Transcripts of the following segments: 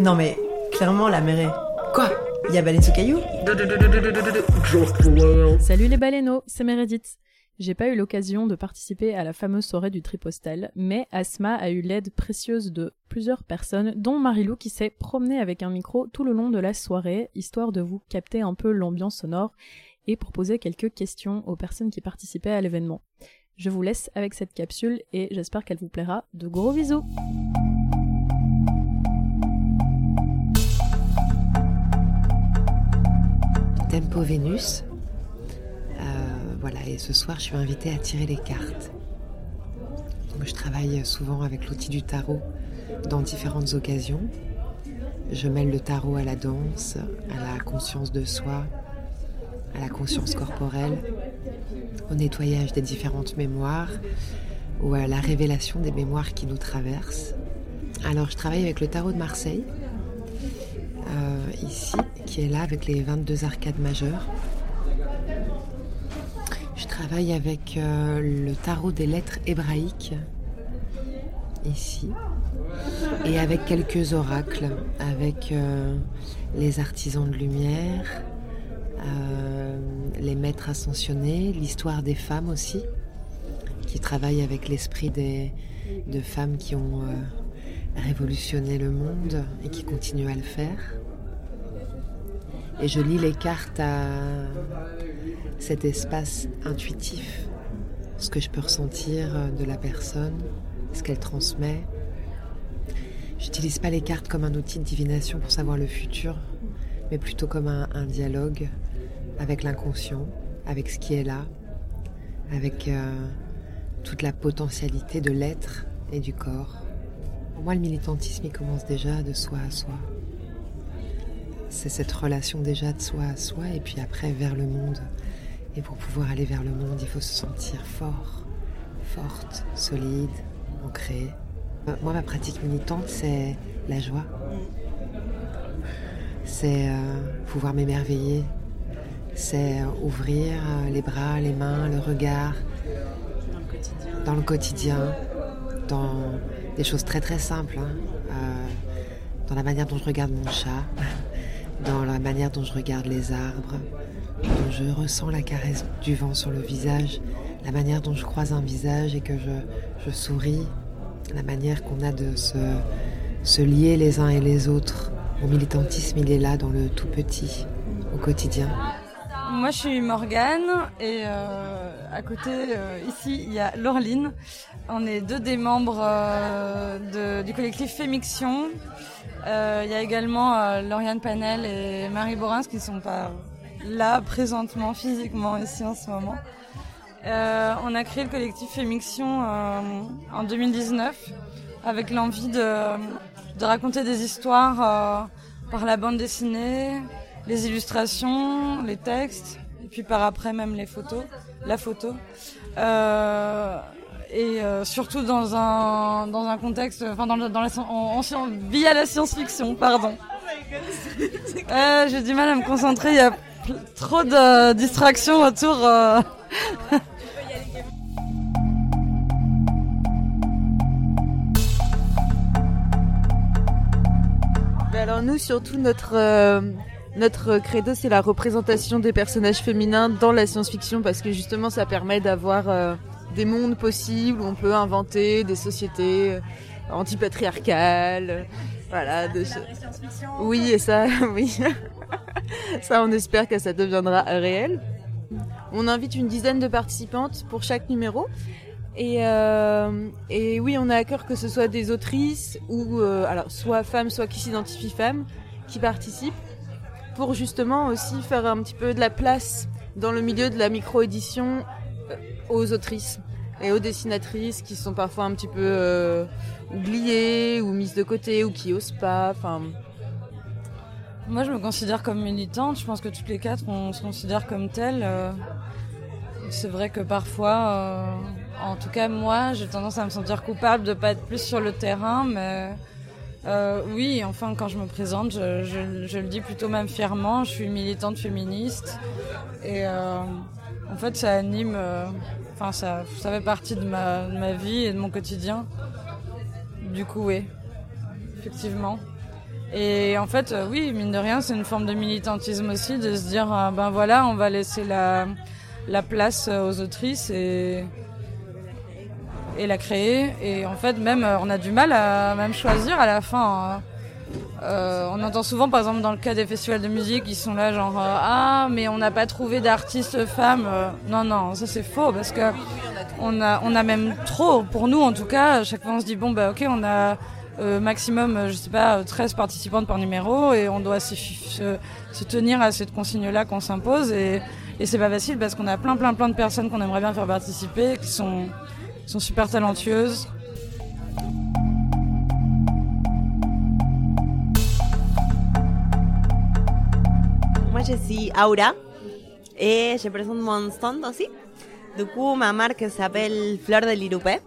Non mais, clairement, la mer est... Quoi Il y a baleine sous caillou Salut les baleineaux, c'est Meredith. J'ai pas eu l'occasion de participer à la fameuse soirée du tripostal, mais Asma a eu l'aide précieuse de plusieurs personnes, dont Marilou qui s'est promenée avec un micro tout le long de la soirée, histoire de vous capter un peu l'ambiance sonore et pour poser quelques questions aux personnes qui participaient à l'événement. Je vous laisse avec cette capsule et j'espère qu'elle vous plaira. De gros bisous Tempo Vénus. Euh, voilà, et ce soir, je suis invitée à tirer les cartes. Je travaille souvent avec l'outil du tarot dans différentes occasions. Je mêle le tarot à la danse, à la conscience de soi, à la conscience corporelle, au nettoyage des différentes mémoires ou à la révélation des mémoires qui nous traversent. Alors je travaille avec le tarot de Marseille, ici, qui est là avec les 22 arcades majeures. Je travaille avec euh, le tarot des lettres hébraïques, ici, et avec quelques oracles, avec euh, les artisans de lumière, les maîtres ascensionnés, l'histoire des femmes aussi, qui travaillent avec l'esprit de femmes qui ont révolutionné le monde et qui continuent à le faire. Et je lis les cartes à cet espace intuitif, ce que je peux ressentir de la personne, ce qu'elle transmet. J'utilise pas les cartes comme un outil de divination pour savoir le futur, mais plutôt comme un, dialogue avec l'inconscient, avec ce qui est là, avec euh, toute la potentialité de l'être et du corps. Pour moi, le militantisme, il commence déjà de soi à soi. C'est cette relation déjà de soi à soi et puis après vers le monde. Et pour pouvoir aller vers le monde, il faut se sentir fort, forte, solide, ancrée. Moi, ma pratique militante, c'est la joie. C'est euh, pouvoir m'émerveiller. C'est ouvrir euh, les bras, les mains, le regard. Dans le quotidien. Dans, des choses très très simples. Hein. Euh, dans la manière dont je regarde mon chat, dans la manière dont je regarde les arbres, dont je ressens la caresse du vent sur le visage, la manière dont je croise un visage et que je, je souris, la manière qu'on a de se, se lier les uns et les autres. Mon militantisme, il est là dans le tout petit, au quotidien. Moi, je suis Morgane et euh, à côté, euh, ici, il y a Laureline. On est deux des membres euh, du collectif Fémiction. Euh, il y a également euh, Lauriane Panel et Marie Borins qui sont pas là présentement, physiquement, ici en ce moment. Euh, on a créé le collectif Fémiction en 2019 avec l'envie de, de, raconter des histoires par la bande dessinée, les illustrations, les textes, et puis par après même les photos, la photo. Et euh, surtout dans un dans un contexte, enfin dans, dans la en, en, via la science-fiction, pardon. euh, J'ai du mal à me concentrer, il y a trop de distractions autour. Euh... alors nous, surtout notre euh, notre credo, c'est la représentation des personnages féminins dans la science-fiction parce que justement, ça permet d'avoir euh, des mondes possibles où on peut inventer des sociétés euh, antipatriarcales. Voilà. De... Oui, et ça, oui. ça, on espère que ça deviendra réel. On invite une dizaine de participantes pour chaque numéro. Et, euh, et oui, on a à cœur que ce soit des autrices ou euh, alors soit femmes, soit qui s'identifient femmes, qui participent pour justement aussi faire un petit peu de la place dans le milieu de la micro-édition aux autrices et aux dessinatrices qui sont parfois un petit peu euh, oubliées ou mises de côté ou qui osent pas. Moi, je me considère comme militante. Je pense que toutes les quatre, on se considère comme telles. Euh, c'est vrai que parfois, euh, en tout cas moi, j'ai tendance à me sentir coupable de pas être plus sur le terrain, mais oui, enfin, quand je me présente, je, je, le dis plutôt même fièrement. Je suis militante féministe et en fait, ça anime. Enfin, ça, ça fait partie de ma, de ma vie et de mon quotidien. Du coup, oui, effectivement. Et en fait, euh, oui, mine de rien, c'est une forme de militantisme aussi, de se dire, euh, ben voilà, on va laisser la, la place euh, aux autrices et, et la créer. Et en fait, même, on a du mal à même choisir à la fin. Hein. Euh, on entend souvent, par exemple, dans le cas des festivals de musique, ils sont là genre ah mais on n'a pas trouvé d'artistes femmes. non non, ça c'est faux parce que on a on a même trop pour nous en tout cas. Chaque fois on se dit bon bah ok on a euh, maximum, euh, je sais pas, 13 participantes par numéro et on doit se, tenir à cette consigne-là qu'on s'impose et, et c'est pas facile parce qu'on a plein plein plein de personnes qu'on aimerait bien faire participer qui sont, sont super talentueuses. Je suis Aura et je présente mon stand aussi. Du coup, ma marque s'appelle Fleur de l'Irupé.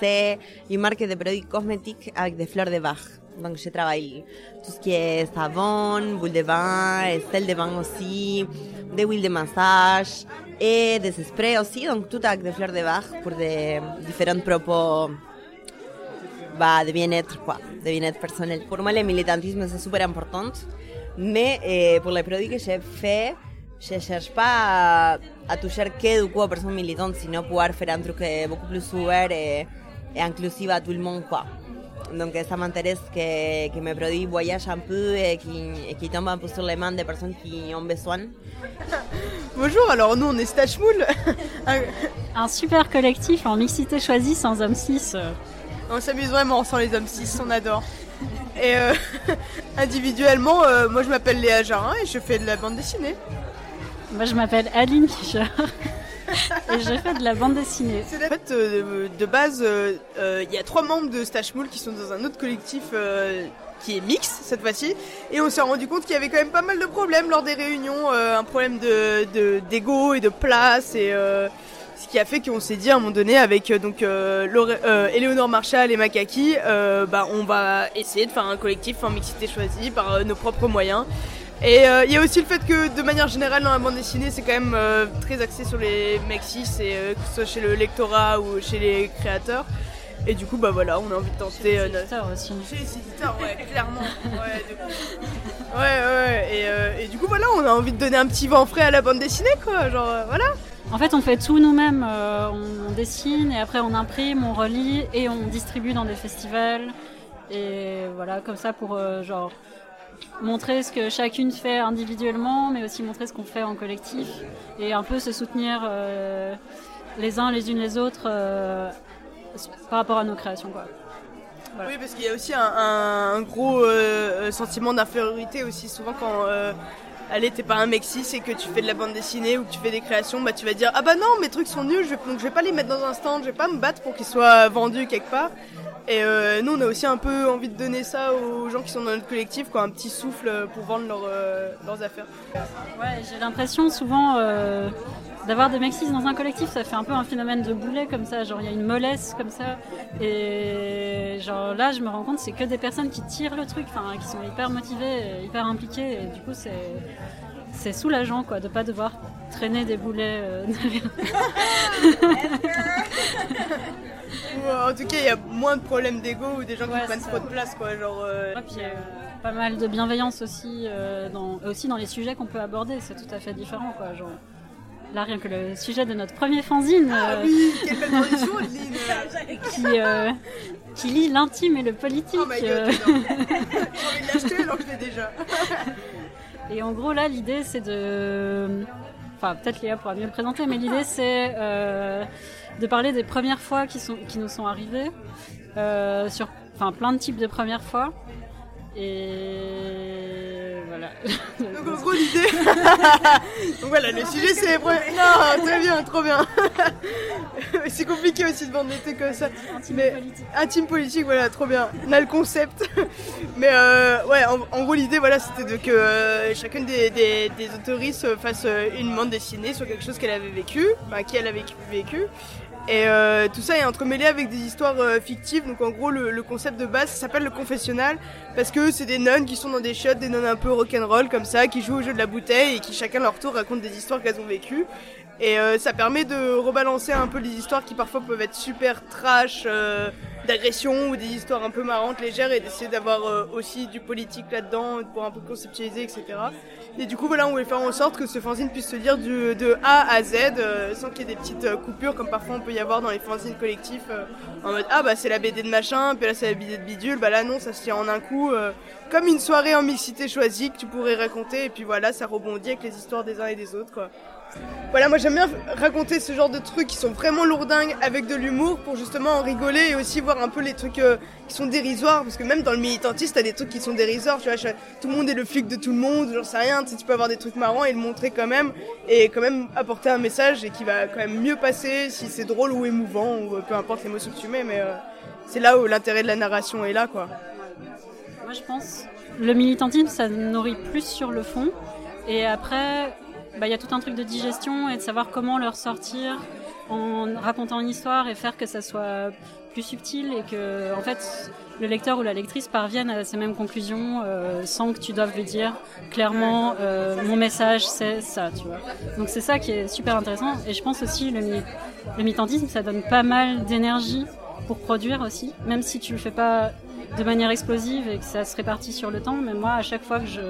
C'est une marque de produits cosmétiques avec des fleurs de Bach. Donc je travaille tout ce qui est savon, boule de bain, sel de bain aussi, des huiles de massage et des sprays aussi, donc tout avec des fleurs de Bach pour des différents propos bah, de bien-être, quoi, de bien-être personnel. Pour moi, le militantisme, c'est super important, mais eh, pour les produits que j'ai fait, je ne cherche pas à, à toucher que du coup aux personnes militantes, sinon pouvoir faire un truc beaucoup plus ouvert et, et inclusif à tout le monde. Quoi. Donc ça m'intéresse que, que mes produits voyagent un peu et qui, qui tombent un peu sur les mains des personnes qui ont besoin. Bonjour, alors nous on est Stash Mool. un super collectif en mixité choisie sans hommes 6. On s'amuse vraiment sans les hommes 6, on adore. Et euh, individuellement, euh, moi je m'appelle Léa Jarin et je fais de la bande dessinée. Moi, je m'appelle Aline Fischer et je fais de la bande dessinée. En fait, euh, de base, il y a trois membres de Stash Mool qui sont dans un autre collectif qui est mix cette fois-ci, et on s'est rendu compte qu'il y avait quand même pas mal de problèmes lors des réunions, un problème de d'ego et de place et ce qui a fait qu'on s'est dit à un moment donné avec donc euh, Eleonore Marshall et Makaki, bah on va essayer de faire un collectif en mixité choisie par nos propres moyens et euh, il y a aussi le fait que de manière générale dans la bande dessinée c'est quand même euh, très axé sur les cis et euh, que ce soit chez le lectorat ou chez les créateurs. Et du coup bah voilà on a envie de tenter. Chez les éditeurs aussi. Chez les éditeurs ouais clairement. Ouais, ouais, ouais. Et, et, du coup voilà on a envie de donner un petit vent frais à la bande dessinée quoi genre voilà. En fait, on fait tout nous-mêmes. on dessine et après on imprime, on relit et on distribue dans des festivals. Et voilà, comme ça pour genre montrer ce que chacune fait individuellement, mais aussi montrer ce qu'on fait en collectif et un peu se soutenir euh, les uns les unes les autres euh, par rapport à nos créations. Quoi. Oui, parce qu'il y a aussi un, gros euh, sentiment d'infériorité aussi souvent quand allez, t'es pas un mec cis et que tu fais de la bande dessinée ou que tu fais des créations, bah tu vas dire ah bah non, mes trucs sont nuls, je vais, donc je vais pas les mettre dans un stand, je vais pas me battre pour qu'ils soient vendus quelque part. Et euh, nous, on a aussi un peu envie de donner ça aux gens qui sont dans notre collectif, quoi, un petit souffle pour vendre euh, leurs affaires. Ouais, j'ai l'impression souvent euh, d'avoir des cis dans un collectif, ça fait un peu un phénomène de boulet comme ça, genre il y a une mollesse comme ça. Et genre là, je me rends compte, c'est que des personnes qui tirent le truc, qui sont hyper motivées, hyper impliquées, et du coup, c'est c'est soulageant quoi de pas devoir traîner des boulets en tout cas, il y a moins de problèmes d'ego ou des gens qui prennent trop de place, quoi. Genre. Euh, puis, pas mal de bienveillance aussi, euh, dans, aussi dans les sujets qu'on peut aborder. C'est tout à fait différent, quoi. Genre, là, rien que le sujet de notre premier fanzine. Ah euh, oui, quelle belle qui, qui lit l'intime et le politique. Oh my god, J'ai envie de l'acheter alors que je l'ai déjà. et en gros, là, l'idée, c'est de. Enfin, peut-être Léa pourra mieux le présenter, mais l'idée, c'est de parler des premières fois qui, sont, qui nous sont arrivées, euh, sur enfin, plein de types de premières fois. Et voilà. Donc en gros l'idée. Donc voilà, le sujet c'est. Non, très bien, trop bien. c'est compliqué aussi de vendre des trucs comme ça. Intime mais politique. Intime politique, voilà, trop bien. On a le concept. Mais euh, ouais, en, gros l'idée voilà, c'était de que euh, chacune des, des, des autoristes fasse une bande dessinée sur quelque chose qu'elle avait vécu, bah, qui elle avait vécu, et euh, tout ça est entremêlé avec des histoires euh, fictives. Donc en gros, le, concept de base, s'appelle le confessionnal parce que c'est des nonnes qui sont dans des shots, des nonnes un peu rock'n'roll comme ça, qui jouent au jeu de la bouteille et qui chacun leur tour racontent des histoires qu'elles ont vécues. Et euh, ça permet de rebalancer un peu les histoires qui parfois peuvent être super trash, euh, d'agression ou des histoires un peu marrantes, légères, et d'essayer d'avoir euh, aussi du politique là-dedans pour un peu conceptualiser, etc. Et du coup, voilà, on voulait faire en sorte que ce fanzine puisse se lire de A à Z, euh, sans qu'il y ait des petites euh, coupures comme parfois on peut y avoir dans les fanzines collectifs, euh, en mode ah bah c'est la BD de machin, puis là c'est la BD de bidule, bah là non, ça se tient en un coup, comme une soirée en mixité choisie que tu pourrais raconter, et puis voilà, ça rebondit avec les histoires des uns et des autres, quoi. Voilà, moi j'aime bien raconter ce genre de trucs qui sont vraiment lourdingues avec de l'humour pour justement en rigoler et aussi voir un peu les trucs euh, qui sont dérisoires parce que même dans le militantisme t'as des trucs qui sont dérisoires, tu vois, je- tout le monde est le flic de tout le monde, j'en sais rien, tu sais, tu peux avoir des trucs marrants et le montrer quand même et quand même apporter un message et qui va quand même mieux passer si c'est drôle ou émouvant ou euh, peu importe l'émotion que tu mets, mais euh, c'est là où l'intérêt de la narration est là quoi. Moi, je pense le militantisme, ça nourrit plus sur le fond. Et après, bah, il y a tout un truc de digestion et de savoir comment le ressortir en racontant une histoire et faire que ça soit plus subtil et que, en fait, le lecteur ou la lectrice parvienne à ces mêmes conclusions euh, sans que tu doives lui dire clairement euh, mon message c'est ça, tu vois. Donc c'est ça qui est super intéressant. Et je pense aussi le, le militantisme, ça donne pas mal d'énergie pour produire aussi, même si tu le fais pas de manière explosive et que ça se répartit sur le temps. Mais moi, à chaque fois que je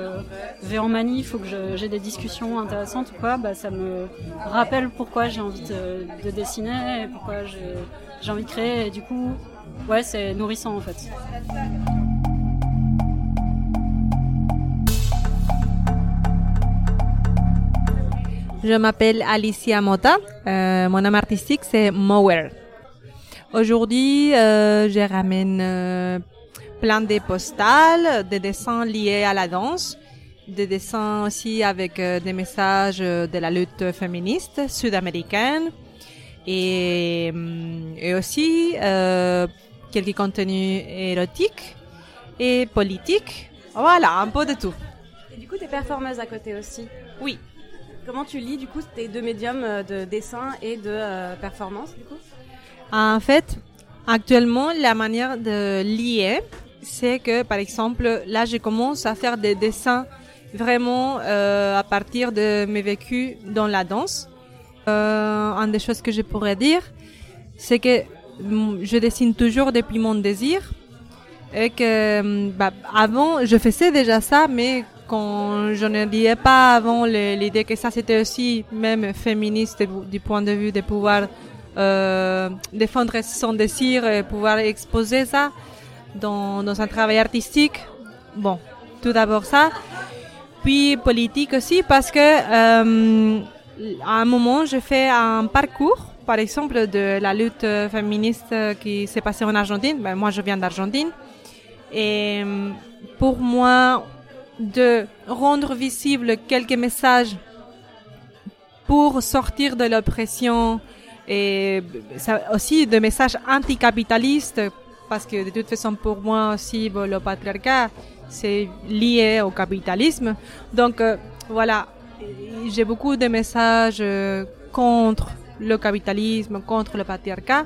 vais en manif ou que j'ai des discussions intéressantes ou quoi, bah, ça me rappelle pourquoi j'ai envie de, de dessiner et pourquoi j'ai envie de créer. Et du coup, ouais, c'est nourrissant en fait. Je m'appelle Alicia Mota. Euh, mon nom artistique, c'est Mower. Aujourd'hui, euh, je ramène euh, plein de postales, des dessins liés à la danse, des dessins aussi avec euh, des messages euh, de la lutte féministe sud-américaine et, hum, et aussi euh, quelques contenus érotiques et politiques. Voilà, un peu de tout. Et du coup, t'es performeuse à côté aussi. Oui. Comment tu lis du coup tes deux médiums euh, de dessin et de euh, performance du coup? En fait, actuellement, la manière de lier, c'est que, par exemple, là, je commence à faire des dessins vraiment euh, à partir de mes vécus dans la danse. Euh, une des choses que je pourrais dire, c'est que mm, je dessine toujours depuis mon désir et que mm, bah, avant, je faisais déjà ça, mais quand je ne disais pas avant l'idée que ça c'était aussi même féministe du point de vue de pouvoir euh, défendre son désir et pouvoir exposer ça dans, un travail artistique. Bon, tout d'abord ça. Puis politique aussi parce que euh, à un moment, je fais un parcours, par exemple, de la lutte féministe qui s'est passée en Argentine. Ben, moi, je viens d'Argentine. Et pour moi, de rendre visible quelques messages pour sortir de l'oppression et aussi de messages anticapitalistes parce que de toute façon pour moi aussi le patriarcat c'est lié au capitalisme. Donc euh, voilà j'ai beaucoup de messages euh, contre le capitalisme contre le patriarcat.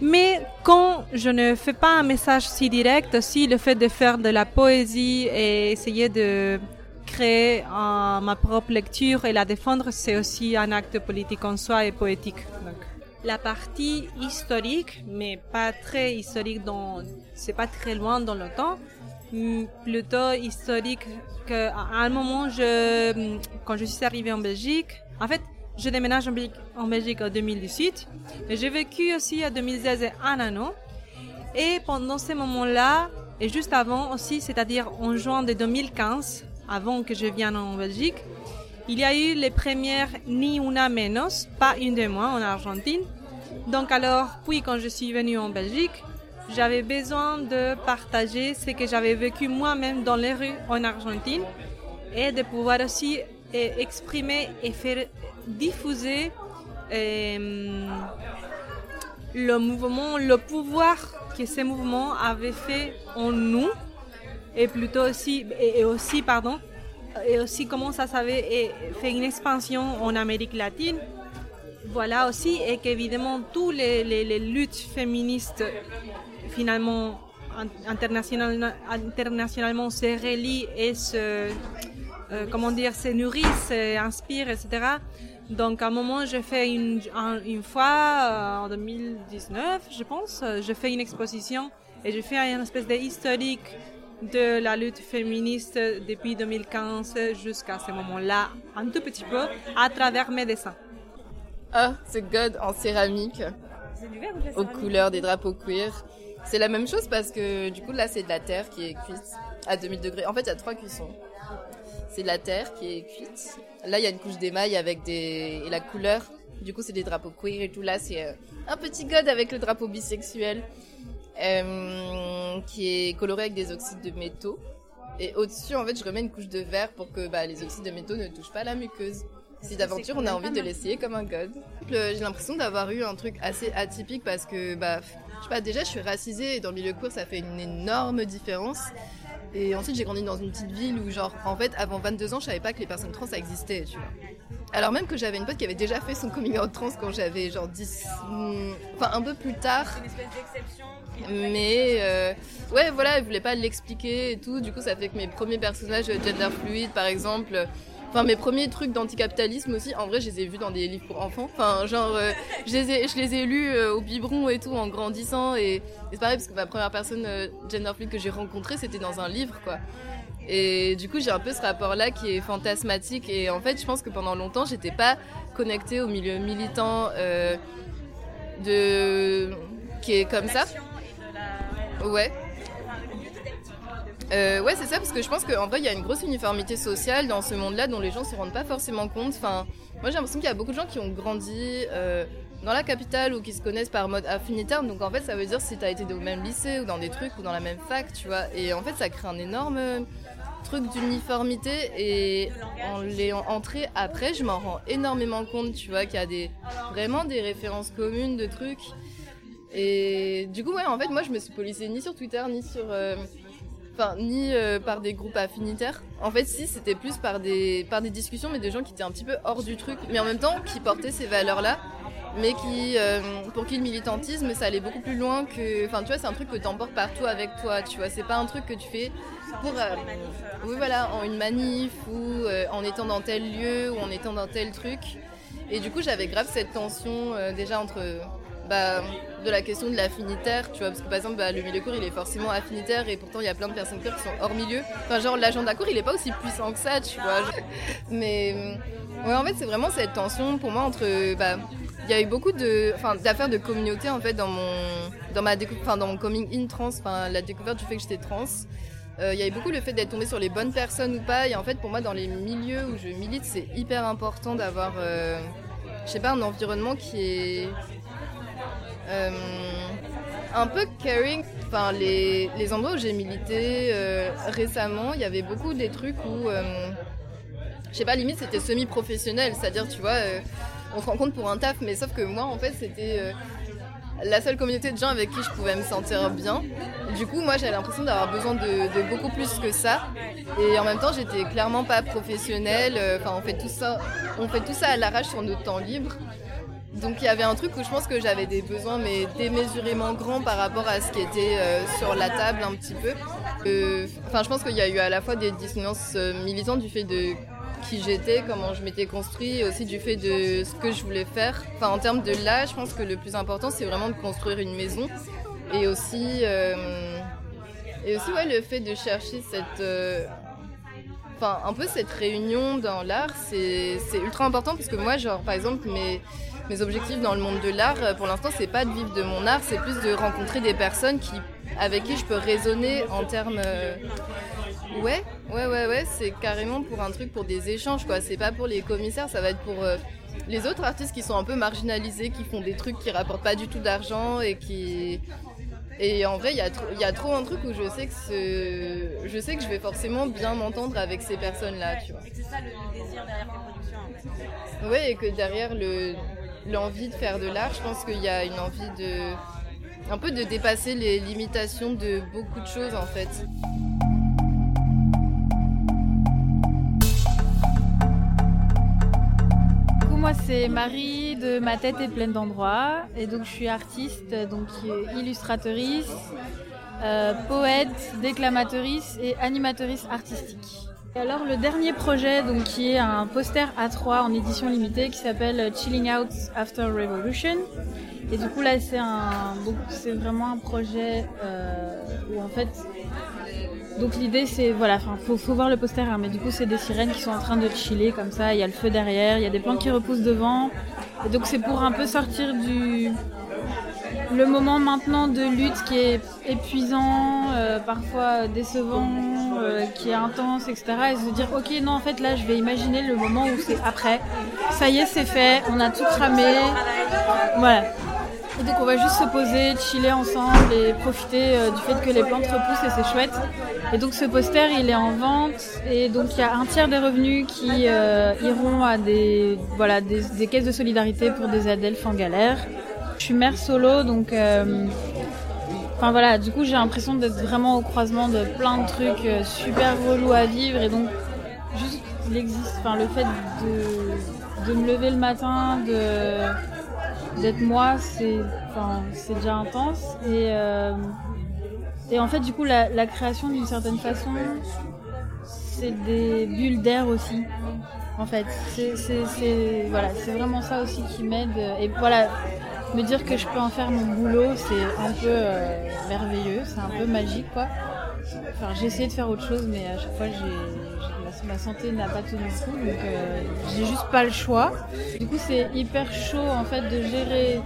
Mais quand je ne fais pas un message si direct aussi le fait de faire de la poésie et essayer de créer euh, ma propre lecture et la défendre, c'est aussi un acte politique en soi et poétique. La partie historique, mais pas très historique dans, c'est pas très loin dans le temps, mm, plutôt historique que à un moment je, quand je suis arrivée en Belgique, en fait, je déménage en Belgique, en Belgique en 2018, et j'ai vécu aussi à 2016 un an. Et pendant ces moments-là, et juste avant aussi, c'est-à-dire en juin de 2015, avant que je vienne en Belgique, il y a eu les premières Ni Una Menos, pas une de moi, en Argentine. Donc alors, puis quand je suis venue en Belgique, j'avais besoin de partager ce que j'avais vécu moi-même dans les rues en Argentine et de pouvoir aussi eh, exprimer et faire diffuser euh, le mouvement, le pouvoir que ces mouvements avaient fait en nous et plutôt aussi et aussi pardon et aussi comment ça avait et fait une expansion en Amérique latine. Voilà aussi et qu'évidemment tous les, luttes féministes finalement in- international, internationalement se relient et se euh, comment dire se nourrissent, se inspirent etc Donc à un moment, j'ai fait une, un- une fois, euh, en 2019, je pense, euh, j'ai fait une exposition et j'ai fait une espèce d'historique de la lutte féministe depuis 2015 jusqu'à ce moment-là, un tout petit peu, à travers mes dessins. Ah, ce god en céramique aux couleurs des drapeaux queer. C'est la même chose parce que du coup là c'est de la terre qui est cuite à 2000 degrés. En fait il y a trois cuissons. C'est de la terre qui est cuite. Là il y a une couche d'émail avec des et la couleur. Du coup c'est des drapeaux queer et tout. Là c'est euh, un petit god avec le drapeau bisexuel euh, qui est coloré avec des oxydes de métaux. Et au-dessus en fait je remets une couche de verre pour que bah, les oxydes de métaux ne touchent pas la muqueuse. Si d'aventure on a envie de l'essayer comme un god. J'ai l'impression d'avoir eu un truc assez atypique parce que bah je sais pas déjà je suis racisée et dans le milieu court ça fait une énorme différence. Et ensuite j'ai grandi dans une petite ville où genre en fait avant 22 ans je savais pas que les personnes trans ça existait, tu vois. Alors même que j'avais une pote qui avait déjà fait son coming out trans quand j'avais genre 10 hmm, enfin un peu plus tard. Mais euh, ouais, voilà, elle voulait pas l'expliquer et tout. Du coup, ça fait que mes premiers personnages euh, gender fluid, par exemple, euh, enfin mes premiers trucs d'anticapitalisme aussi, en vrai, je les ai vus dans des livres pour enfants. Enfin, genre, euh, je, les ai, je les ai lus euh, au biberon et tout en grandissant. Et, et c'est pareil parce que ma première personne euh, que j'ai rencontrée, c'était dans un livre, quoi. Et du coup, j'ai un peu ce rapport-là qui est fantasmatique. Et en fait, je pense que pendant longtemps, j'étais pas connectée au milieu militant euh, de qui est comme ça. Ouais. Euh, ouais, c'est ça, parce que je pense qu'en vrai, il y a une grosse uniformité sociale dans ce monde-là dont les gens se rendent pas forcément compte. Enfin, moi, j'ai l'impression qu'il y a beaucoup de gens qui ont grandi euh, dans la capitale ou qui se connaissent par mode affinitaire. Donc, en fait, ça veut dire si t'as été au même lycée ou dans des trucs ou dans la même fac, tu vois. Et en fait, ça crée un énorme truc d'uniformité. Et en l'ayant entré après, je m'en rends énormément compte, tu vois, qu'il y a des, vraiment des références communes de trucs. Et du coup, ouais, en fait, moi, je me suis policée ni sur Twitter, ni sur. euh, Enfin, ni euh, par des groupes affinitaires. En fait, si, c'était plus par des, par des discussions, mais des gens qui étaient un petit peu hors du truc, mais en même temps qui portaient ces valeurs-là, mais qui, euh, pour qui le militantisme, ça allait beaucoup plus loin que. Enfin, tu vois, c'est un truc que t'emportes partout avec toi, tu vois. C'est pas un truc que tu fais pour. euh, oui, voilà, en une manif ou en étant dans tel lieu ou en étant dans tel truc. Et du coup, j'avais grave cette tension déjà entre bah, de la question de l'affinitaire, tu vois, parce que par exemple, bah, le milieu court, il est forcément affinitaire et pourtant, il y a plein de personnes queer qui sont hors milieu. Enfin, genre, l'agenda court, il est pas aussi puissant que ça, tu vois. Mais, ouais, en fait, c'est vraiment cette tension pour moi entre, bah, il y a eu beaucoup de, enfin, d'affaires de communauté, en fait, dans mon, dans ma dans mon coming in trans, enfin, la découverte du fait que j'étais trans. Euh, Il y avait beaucoup le fait d'être tombé sur les bonnes personnes ou pas. Et en fait, pour moi, dans les milieux où je milite, c'est hyper important d'avoir, euh, je sais pas, un environnement qui est un peu caring. Enfin, les, les endroits où j'ai milité euh, récemment, il y avait beaucoup des trucs où, euh, je sais pas, limite c'était semi-professionnel. C'est-à-dire, tu vois, euh, on se rencontre pour un taf, mais sauf que moi, en fait, c'était euh, la seule communauté de gens avec qui je pouvais me sentir bien. Du coup, moi, j'avais l'impression d'avoir besoin de, beaucoup plus que ça. Et en même temps, j'étais clairement pas professionnelle. Euh, Enfin, on fait tout ça, on fait tout ça à l'arrache sur notre temps libre. Donc il y avait un truc où je pense que j'avais des besoins mais démesurément grands par rapport à ce qui était euh, sur la table un petit peu. Euh, Enfin je pense qu'il y a eu à la fois des dissonances euh, militantes du fait de qui j'étais, comment je m'étais construit, et aussi du fait de ce que je voulais faire. Enfin en termes de là, je pense que le plus important c'est vraiment de construire une maison et aussi et aussi ouais le fait de chercher cette enfin un peu cette réunion dans l'art c'est ultra important parce que moi genre par exemple mes mes objectifs dans le monde de l'art euh, pour l'instant c'est pas de vivre de mon art c'est plus de rencontrer des personnes qui avec qui je peux raisonner en termes euh, ouais ouais ouais ouais c'est carrément pour un truc pour des échanges quoi c'est pas pour les commissaires ça va être pour euh, les autres artistes qui sont un peu marginalisés qui font des trucs qui rapportent pas du tout d'argent et qui et en vrai, il y, a trop- il y a trop un truc où je sais que ce... je sais que je vais forcément bien m'entendre avec ces personnes-là, tu vois. C'est ça le, le désir derrière tes productions. en fait. Ouais, et que derrière le l'envie de faire de l'art, je pense qu'il y a une envie de un peu de dépasser les limitations de beaucoup de choses en fait. Moi, c'est Marie de Ma tête est pleine d'endroits. Et donc, je suis artiste, donc illustratrice, euh, poète, déclamatrice et animatrice artistique. Et alors le dernier projet, donc qui est un poster A3 en édition limitée qui s'appelle Chilling Out After Revolution. Et du coup là c'est un, donc c'est vraiment un projet euh, où en fait, donc l'idée c'est voilà, enfin faut, faut voir le poster, hein, mais du coup c'est des sirènes qui sont en train de chiller comme ça. Il y a le feu derrière, il y a des plantes qui repoussent devant. Et donc c'est pour un peu sortir du le moment maintenant de lutte qui est épuisant, euh, parfois décevant, euh, qui est intense, etc. Et se dire, ok, non, en fait, là, je vais imaginer le moment où c'est après. Ça y est, c'est fait, on a tout cramé. Voilà. Et donc, on va juste se poser, chiller ensemble et profiter euh, du fait que les plantes repoussent et c'est chouette. Et donc, ce poster, il est en vente. Et donc, il y a un tiers des revenus qui euh, iront à des, voilà, des, caisses de solidarité pour des adelphes en galère. Je suis mère solo, donc Enfin voilà, du coup j'ai l'impression d'être vraiment au croisement de plein de trucs euh, super relous à vivre et donc juste l'existe, enfin le fait de, de me lever le matin, de d'être moi, c'est enfin c'est déjà intense et euh, et en fait du coup la, la création d'une certaine façon c'est des bulles d'air aussi en fait. C'est voilà c'est vraiment ça aussi qui m'aide et voilà me dire que je peux en faire mon boulot, c'est un peu euh, merveilleux, c'est un peu magique quoi. Enfin, j'ai essayé de faire autre chose, mais à chaque fois, ma, santé n'a pas tenu le coup, donc euh, j'ai juste pas le choix. Du coup, c'est hyper chaud en fait de gérer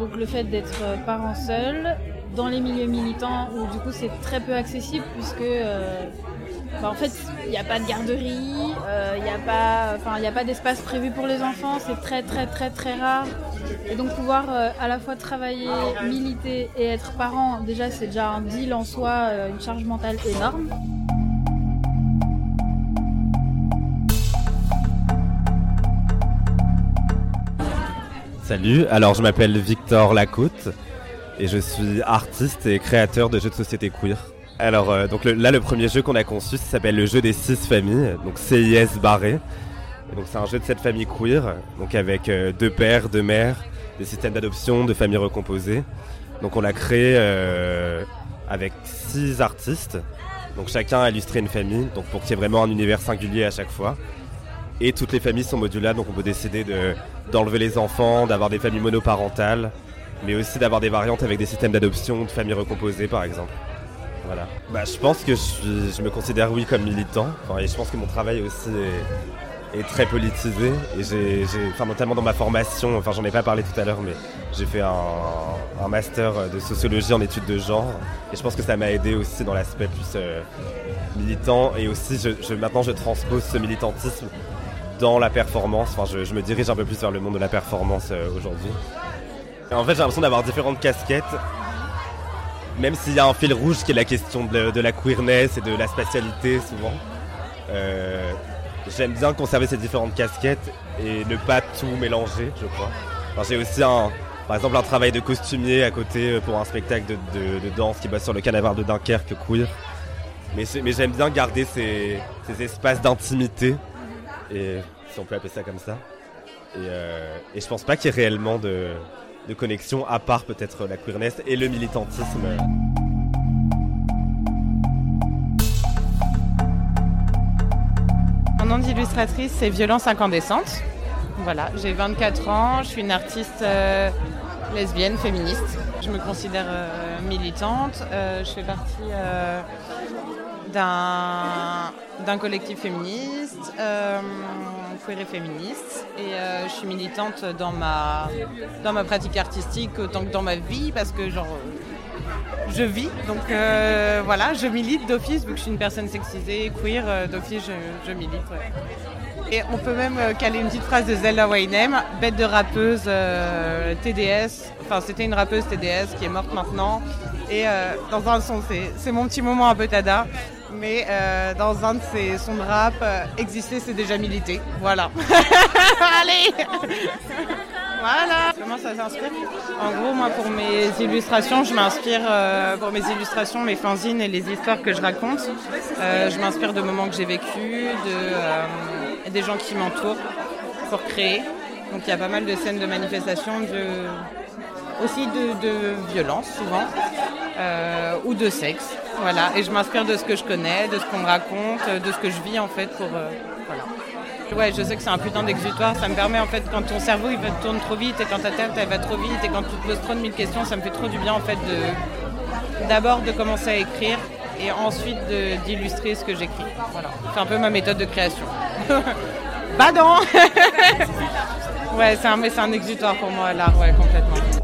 donc le fait d'être euh, parent seul dans les milieux militants où du coup c'est très peu accessible puisque euh, bah, en fait il n'y a pas de garderie, euh, il n'y a pas, enfin il a pas d'espace prévu pour les enfants, c'est très très très très rare. Et donc pouvoir euh, à la fois travailler, militer et être parent, déjà c'est déjà un deal en soi, euh, une charge mentale énorme. Salut, alors je m'appelle Victor Lacôte et je suis artiste et créateur de jeux de société queer. Alors euh, donc là le premier jeu qu'on a conçu s'appelle le jeu des six familles, donc CIS barré. Donc c'est un jeu de cette famille queer, donc avec deux pères, deux mères, des systèmes d'adoption, de familles recomposées. Donc on l'a créé euh, avec six artistes, donc chacun a illustré une famille, donc pour qu'il y ait vraiment un univers singulier à chaque fois. Et toutes les familles sont modulables, donc on peut décider de- d'enlever les enfants, d'avoir des familles monoparentales, mais aussi d'avoir des variantes avec des systèmes d'adoption, de familles recomposées par exemple. Voilà. Bah, je pense que je, me considère oui comme militant, et je pense que mon travail aussi est, est très politisé, et j'ai, enfin, notamment dans ma formation, enfin j'en ai pas parlé tout à l'heure, mais j'ai fait un, un master de sociologie en études de genre, et je pense que ça m'a aidé aussi dans l'aspect plus euh, militant, et aussi je, je- maintenant je transpose ce militantisme dans la performance. Enfin, je, je me dirige un peu plus vers le monde de la performance euh, aujourd'hui. En fait, j'ai l'impression d'avoir différentes casquettes, même s'il y a un fil rouge qui est la question de, de la queerness et de la spatialité souvent. Euh, J'aime bien conserver ces différentes casquettes et ne pas tout mélanger, je crois. J'ai aussi un, par exemple un travail de costumier à côté euh, pour un spectacle de, danse qui bosse sur le canavard de Dunkerque queer. Mais, j'ai- mais j'aime bien garder ces, ces espaces d'intimité et si on peut appeler ça comme ça. Et, euh, et je pense pas qu'il y ait réellement de connexion à part peut-être la queerness et le militantisme. Nom d'illustratrice, c'est Violence Incandescente. Voilà, j'ai 24 ans, je suis une artiste euh, lesbienne, féministe. Je me considère euh, militante. Euh, je fais partie d'un collectif féministe, et féministe. Et je suis militante dans ma, dans ma pratique artistique autant que dans ma vie parce que genre, je vis. Donc euh, voilà, je milite d'office, vu que je suis une personne sexisée, queer, euh, d'office je, milite. Et on peut même euh, caler une petite phrase de Zelda Waynem, bête de rappeuse TDS. Enfin, c'était une rappeuse TDS qui est morte maintenant. Et dans un son, c'est- mon petit moment un peu tada. Mais dans un de ses sons de rap, exister, c'est déjà militer. Voilà. Allez Voilà Comment ça s'inspire En gros, moi, pour mes illustrations, je m'inspire, euh, pour mes illustrations, mes fanzines et les histoires que je raconte, euh, je m'inspire de moments que j'ai vécus, de, euh, des gens qui m'entourent pour créer. Donc il y a pas mal de scènes de manifestation, de, aussi de, de violence souvent, ou de sexe. Voilà, et je m'inspire de ce que je connais, de ce qu'on me raconte, de ce que je vis en fait pour. voilà. Ouais, je sais que c'est un putain d'exutoire. Ça me permet en fait, quand ton cerveau il tourne trop vite et quand ta tête elle va trop vite et quand tu te poses trop de mille questions, ça me fait trop du bien en fait de d'abord de commencer à écrire et ensuite d'illustrer ce que j'écris. Voilà, c'est un peu ma méthode de création. Badant Ouais, c'est un, mais c'est un exutoire pour moi l'art, ouais, complètement.